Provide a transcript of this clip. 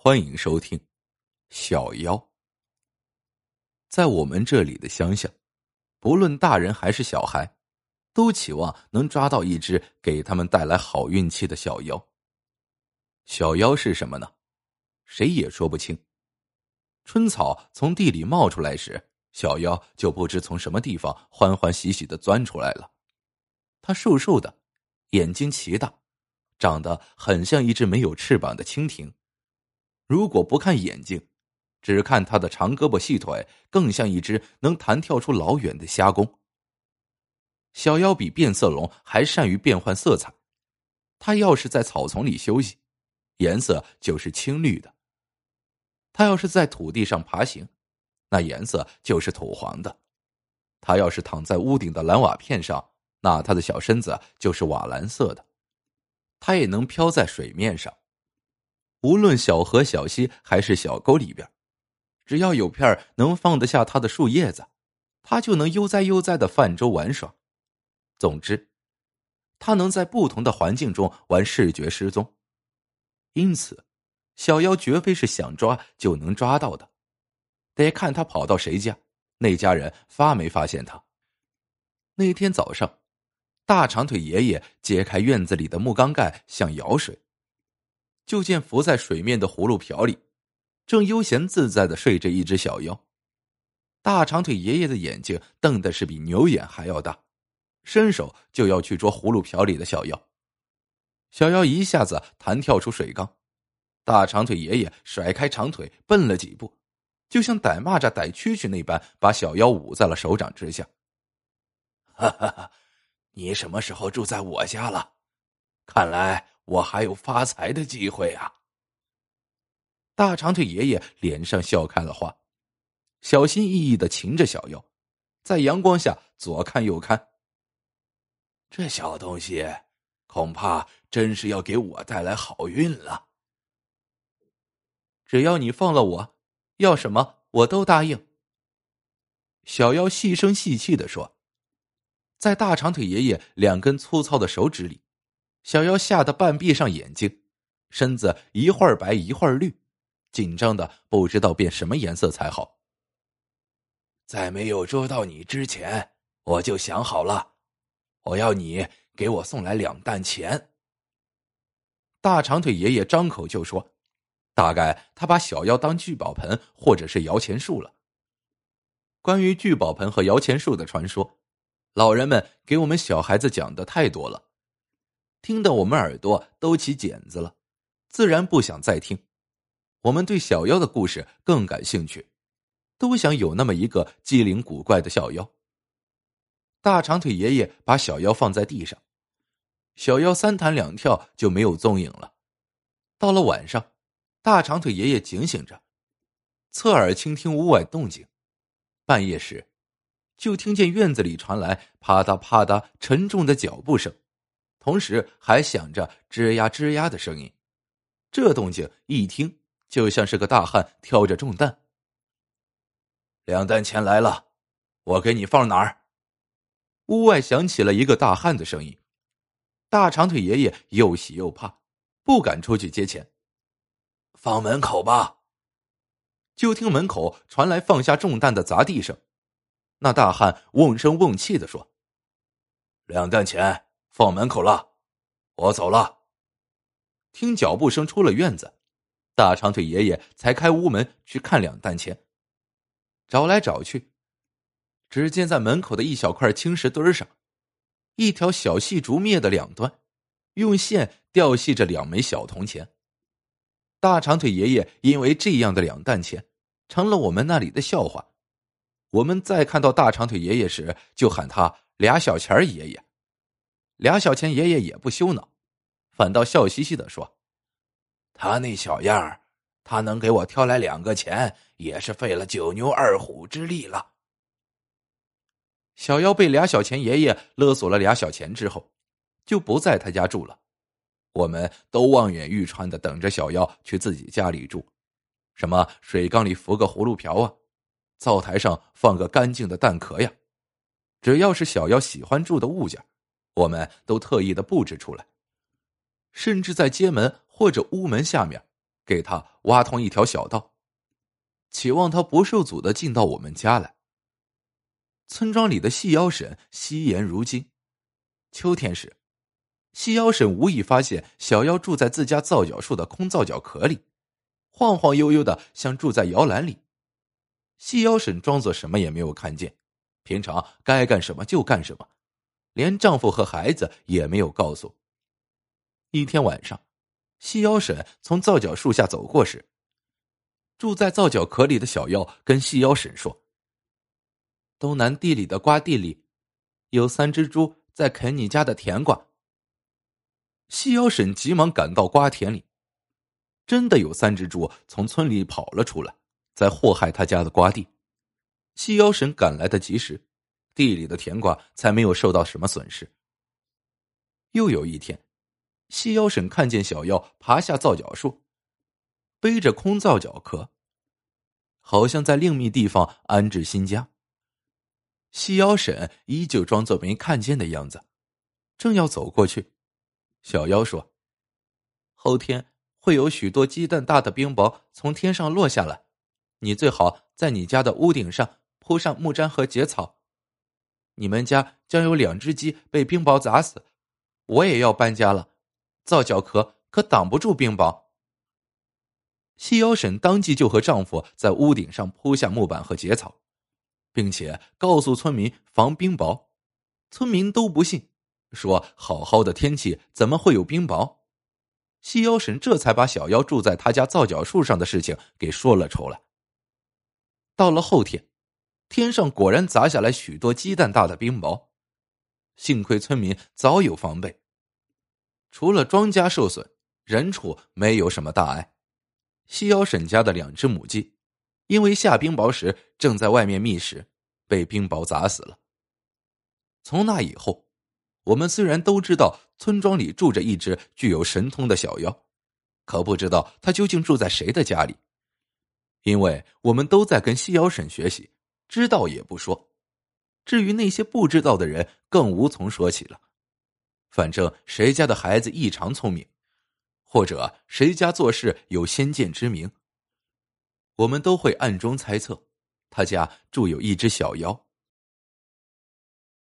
欢迎收听《小妖》。在我们这里的乡下，不论大人还是小孩，都期望能抓到一只给他们带来好运气的小妖。小妖是什么呢？谁也说不清。春草从地里冒出来时，小妖就不知从什么地方欢欢喜喜的钻出来了。它瘦瘦的，眼睛奇大，长得很像一只没有翅膀的蜻蜓。如果不看眼睛，只看他的长胳膊细腿，更像一只能弹跳出老远的虾公。小妖比变色龙还善于变换色彩，它要是在草丛里休息，颜色就是青绿的；它要是在土地上爬行，那颜色就是土黄的；它要是躺在屋顶的蓝瓦片上，那它的小身子就是瓦蓝色的。它也能飘在水面上。无论小河、小溪还是小沟里边，只要有片能放得下它的树叶子，它就能悠哉悠哉的泛舟玩耍。总之，它能在不同的环境中玩视觉失踪。因此，小妖绝非是想抓就能抓到的，得看它跑到谁家，那家人发没发现它。那天早上，大长腿爷爷揭开院子里的木缸盖，想舀水。就见浮在水面的葫芦瓢里，正悠闲自在的睡着一只小妖。大长腿爷爷的眼睛瞪的是比牛眼还要大，伸手就要去捉葫芦瓢里的小妖。小妖一下子弹跳出水缸，大长腿爷爷甩开长腿奔了几步，就像逮蚂蚱逮蛐蛐那般，把小妖捂在了手掌之下。哈哈哈，你什么时候住在我家了？看来。我还有发财的机会啊！大长腿爷爷脸上笑开了花，小心翼翼的擒着小妖，在阳光下左看右看。这小东西恐怕真是要给我带来好运了。只要你放了我，要什么我都答应。小妖细声细气的说，在大长腿爷爷两根粗糙的手指里。小妖吓得半闭上眼睛，身子一会儿白一会儿绿，紧张的不知道变什么颜色才好。在没有捉到你之前，我就想好了，我要你给我送来两担钱。大长腿爷爷张口就说，大概他把小妖当聚宝盆或者是摇钱树了。关于聚宝盆和摇钱树的传说，老人们给我们小孩子讲的太多了。听得我们耳朵都起茧子了，自然不想再听。我们对小妖的故事更感兴趣，都想有那么一个机灵古怪的小妖。大长腿爷爷把小妖放在地上，小妖三弹两跳就没有踪影了。到了晚上，大长腿爷爷警醒着，侧耳倾听屋外动静。半夜时，就听见院子里传来啪嗒啪嗒沉重的脚步声。同时还响着吱呀吱呀的声音，这动静一听就像是个大汉挑着重担。两担钱来了，我给你放哪儿？屋外响起了一个大汉的声音。大长腿爷爷又喜又怕，不敢出去接钱。放门口吧。就听门口传来放下重担的砸地声。那大汉瓮声瓮气的说：“两担钱。”放门口了，我走了。听脚步声出了院子，大长腿爷爷才开屋门去看两担钱。找来找去，只见在门口的一小块青石墩上，一条小细竹篾的两端，用线吊系着两枚小铜钱。大长腿爷爷因为这样的两担钱，成了我们那里的笑话。我们再看到大长腿爷爷时，就喊他俩小钱爷爷。俩小钱爷爷也不羞恼，反倒笑嘻嘻的说：“他那小样儿，他能给我挑来两个钱，也是费了九牛二虎之力了。”小妖被俩小钱爷爷勒索了俩小钱之后，就不在他家住了。我们都望眼欲穿的等着小妖去自己家里住，什么水缸里浮个葫芦瓢啊，灶台上放个干净的蛋壳呀，只要是小妖喜欢住的物件。我们都特意的布置出来，甚至在街门或者屋门下面，给他挖通一条小道，期望他不受阻的进到我们家来。村庄里的细腰婶惜言如金。秋天时，细腰婶无意发现小妖住在自家皂角树的空皂角壳里，晃晃悠悠的像住在摇篮里。细腰婶装作什么也没有看见，平常该干什么就干什么，连丈夫和孩子也没有告诉。一天晚上，细腰婶从皂角树下走过时，住在皂角壳里的小妖跟细腰婶说：“东南地里的瓜地里，有三只猪在啃你家的甜瓜。”细腰婶急忙赶到瓜田里，真的有三只猪从村里跑了出来。在祸害他家的瓜地，细腰婶赶来的及时，地里的甜瓜才没有受到什么损失。又有一天，细腰婶看见小妖爬下皂角树，背着空皂角壳，好像在另觅地方安置新家。细腰婶依旧装作没看见的样子，正要走过去，小妖说：“后天会有许多鸡蛋大的冰雹从天上落下来。”你最好在你家的屋顶上铺上木毡和结草。你们家将有两只鸡被冰雹砸死，我也要搬家了。皂角壳可挡不住冰雹。细腰婶当即就和丈夫在屋顶上铺下木板和结草，并且告诉村民防冰雹。村民都不信，说好好的天气怎么会有冰雹？细腰婶这才把小妖住在他家皂角树上的事情给说了出来。到了后天，天上果然砸下来许多鸡蛋大的冰雹，幸亏村民早有防备，除了庄稼受损，人畜没有什么大碍。西腰沈家的两只母鸡，因为下冰雹时正在外面觅食，被冰雹砸死了。从那以后，我们虽然都知道村庄里住着一只具有神通的小妖，可不知道它究竟住在谁的家里。因为我们都在跟西瑶婶学习，知道也不说。至于那些不知道的人，更无从说起了。反正谁家的孩子异常聪明，或者谁家做事有先见之明，我们都会暗中猜测，他家住有一只小妖。